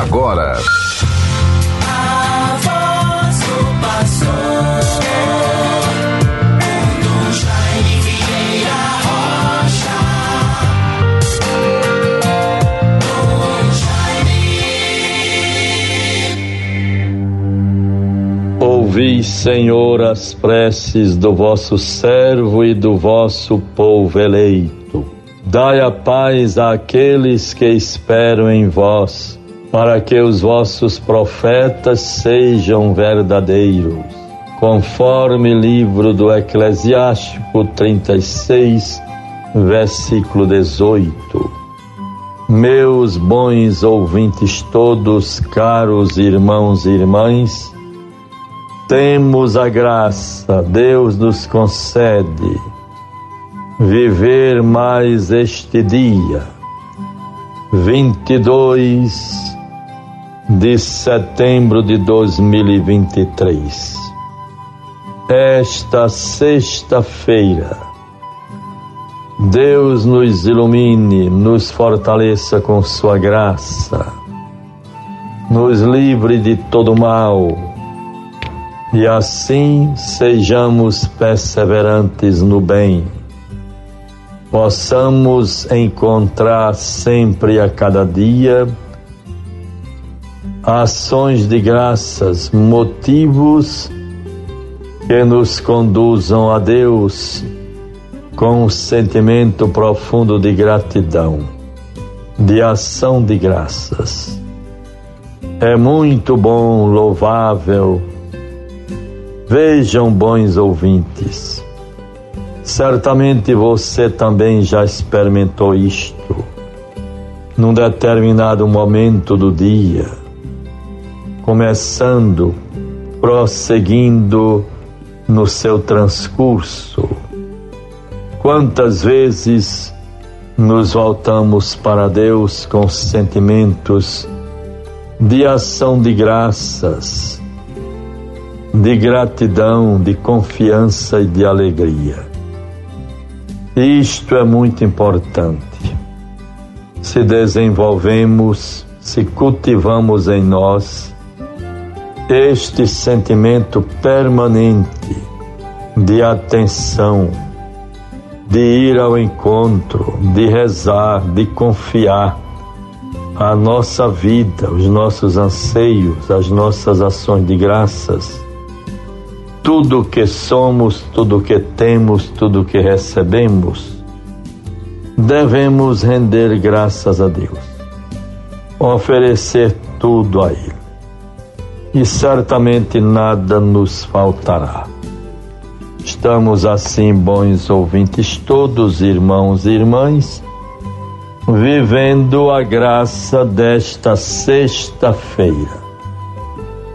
agora. Ouvi, Senhor, as preces do vosso servo e do vosso povo eleito. Dai a paz àqueles que esperam em vós, para que os vossos profetas sejam verdadeiros. Conforme livro do Eclesiástico 36, versículo 18. Meus bons ouvintes todos, caros irmãos e irmãs, temos a graça, Deus nos concede viver mais este dia, 22 de setembro de 2023. Esta sexta-feira, Deus nos ilumine, nos fortaleça com Sua graça, nos livre de todo mal e assim sejamos perseverantes no bem. Possamos encontrar sempre a cada dia ações de graças, motivos que nos conduzam a Deus com um sentimento profundo de gratidão, de ação de graças. É muito bom, louvável, Vejam, bons ouvintes, certamente você também já experimentou isto num determinado momento do dia, começando, prosseguindo no seu transcurso. Quantas vezes nos voltamos para Deus com sentimentos de ação de graças, de gratidão, de confiança e de alegria. Isto é muito importante. Se desenvolvemos, se cultivamos em nós este sentimento permanente de atenção, de ir ao encontro, de rezar, de confiar a nossa vida, os nossos anseios, as nossas ações de graças. Tudo que somos, tudo que temos, tudo que recebemos, devemos render graças a Deus, oferecer tudo a Ele, e certamente nada nos faltará. Estamos assim, bons ouvintes, todos irmãos e irmãs, vivendo a graça desta sexta-feira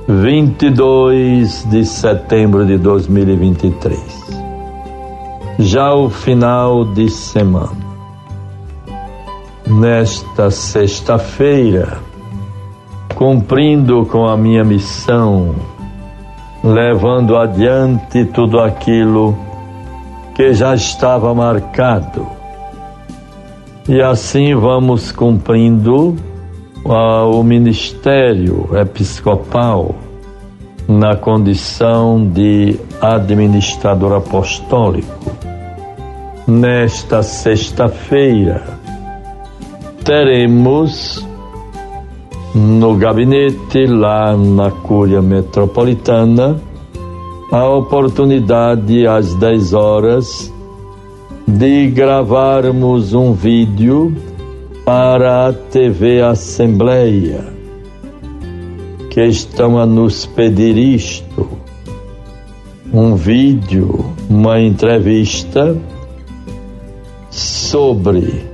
22 de setembro de 2023. Já o final de semana. Nesta sexta-feira, cumprindo com a minha missão, levando adiante tudo aquilo que já estava marcado. E assim vamos cumprindo o ministério episcopal na condição de administrador apostólico. Nesta sexta-feira, teremos no gabinete, lá na Cúria Metropolitana, a oportunidade às 10 horas de gravarmos um vídeo para a TV Assembleia, que estão a nos pedir isto, um vídeo, uma entrevista sobre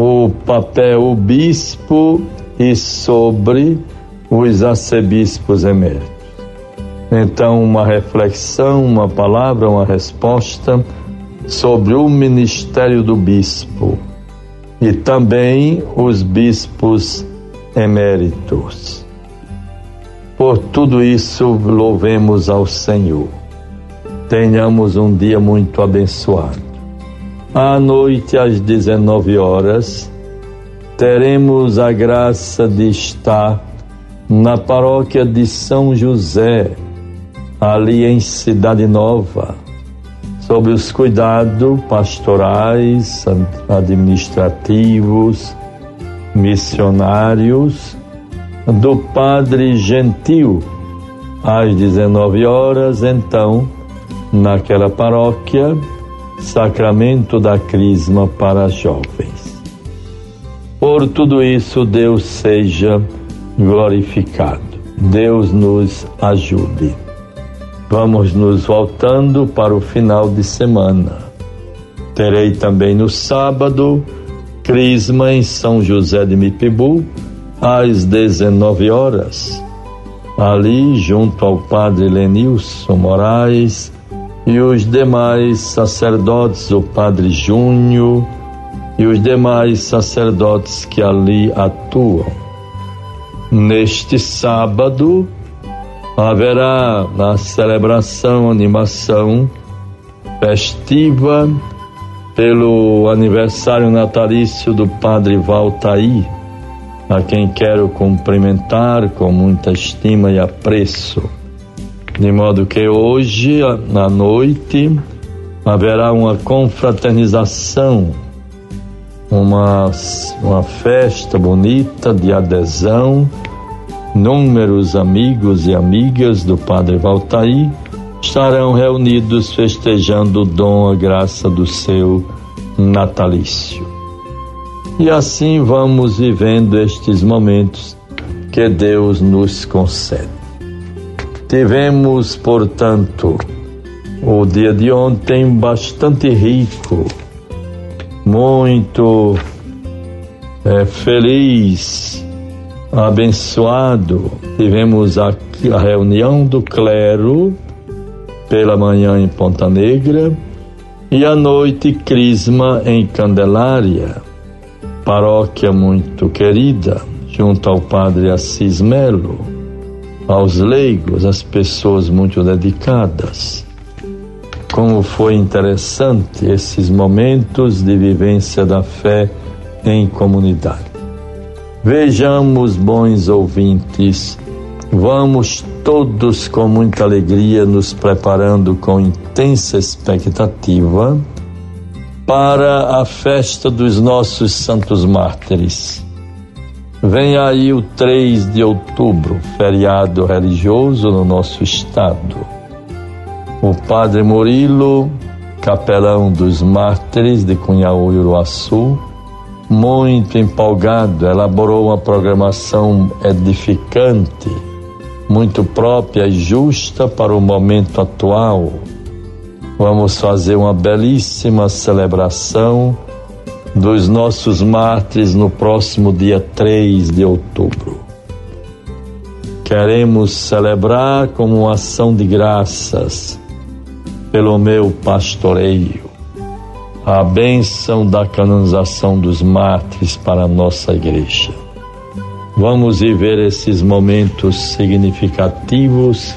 o papel bispo e sobre os arcebispos eméritos. Então, uma reflexão, uma palavra, uma resposta sobre o ministério do bispo e também os bispos eméritos. Por tudo isso, louvemos ao Senhor. Tenhamos um dia muito abençoado. À noite, às 19 horas, teremos a graça de estar na paróquia de São José, ali em Cidade Nova, sob os cuidados pastorais, administrativos, missionários do Padre Gentil, às 19 horas, então, naquela paróquia, Sacramento da Crisma para jovens. Por tudo isso, Deus seja glorificado. Deus nos ajude. Vamos nos voltando para o final de semana. Terei também no sábado Crisma em São José de Mipibu, às 19 horas. Ali, junto ao padre Lenilson Moraes e os demais sacerdotes, o padre Júnior e os demais sacerdotes que ali atuam. Neste sábado haverá a celebração, animação festiva pelo aniversário natalício do Padre Valtaí, a quem quero cumprimentar com muita estima e apreço. De modo que hoje, à noite, haverá uma confraternização uma, uma festa bonita de adesão. Números amigos e amigas do Padre Valtaí estarão reunidos festejando o dom, a graça do seu natalício. E assim vamos vivendo estes momentos que Deus nos concede. Tivemos, portanto, o dia de ontem bastante rico muito é, feliz, abençoado. Tivemos aqui a reunião do clero pela manhã em Ponta Negra e à noite Crisma em Candelária, paróquia muito querida, junto ao padre Assis Melo, aos leigos, as pessoas muito dedicadas como foi interessante esses momentos de vivência da fé em comunidade. Vejamos, bons ouvintes, vamos todos com muita alegria nos preparando com intensa expectativa para a festa dos nossos santos mártires. Vem aí o 3 de outubro, feriado religioso no nosso estado o padre Murilo, capelão dos mártires de Cunhaú e Uruaçu, muito empolgado, elaborou uma programação edificante, muito própria e justa para o momento atual. Vamos fazer uma belíssima celebração dos nossos mártires no próximo dia 3 de outubro. Queremos celebrar como uma ação de graças pelo meu pastoreio, a bênção da canonização dos mártires para a nossa igreja. Vamos viver esses momentos significativos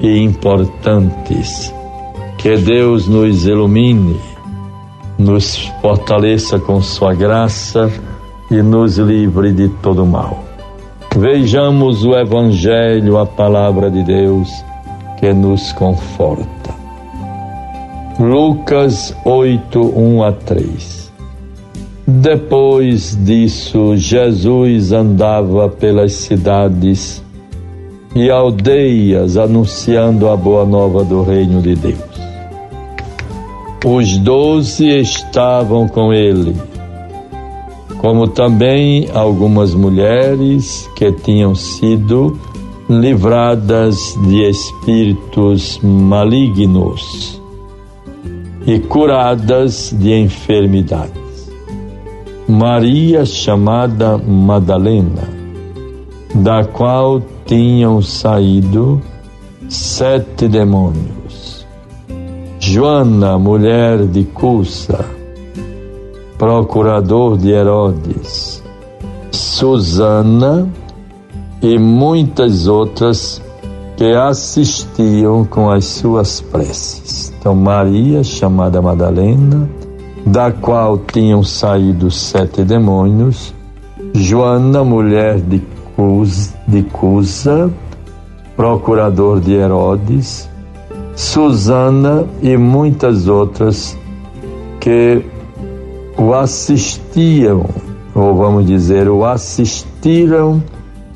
e importantes. Que Deus nos ilumine, nos fortaleça com Sua graça e nos livre de todo mal. Vejamos o Evangelho, a palavra de Deus, que nos conforta. Lucas 8, 1 a 3. Depois disso, Jesus andava pelas cidades e aldeias anunciando a boa nova do reino de Deus. Os doze estavam com ele, como também algumas mulheres que tinham sido livradas de espíritos malignos e curadas de enfermidades. Maria, chamada Madalena, da qual tinham saído sete demônios. Joana, mulher de Cusa, procurador de Herodes. Susana e muitas outras que assistiam com as suas preces. Então, Maria, chamada Madalena, da qual tinham saído sete demônios, Joana, mulher de Cus, de Cusa, procurador de Herodes, Susana e muitas outras que o assistiam, ou vamos dizer, o assistiram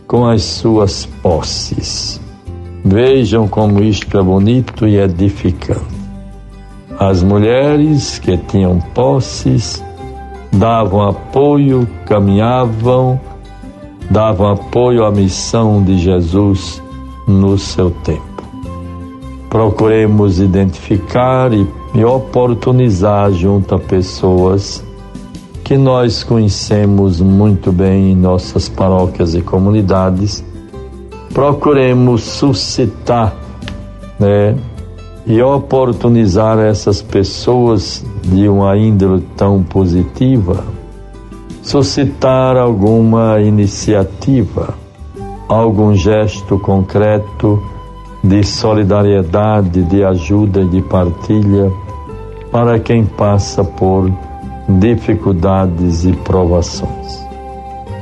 com as suas posses. Vejam como isto é bonito e edificante. As mulheres que tinham posses davam apoio, caminhavam, davam apoio à missão de Jesus no seu tempo. Procuremos identificar e, oportunizar junto a pessoas que nós conhecemos muito bem em nossas paróquias e comunidades. Procuremos suscitar, né, e oportunizar essas pessoas de uma índole tão positiva, suscitar alguma iniciativa, algum gesto concreto de solidariedade, de ajuda e de partilha para quem passa por dificuldades e provações.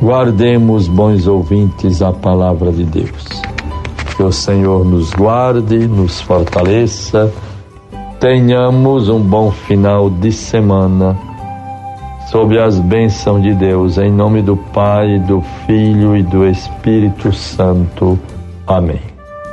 Guardemos, bons ouvintes, a palavra de Deus. Que o Senhor nos guarde, nos fortaleça, tenhamos um bom final de semana, sob as bênçãos de Deus, em nome do Pai, do Filho e do Espírito Santo. Amém.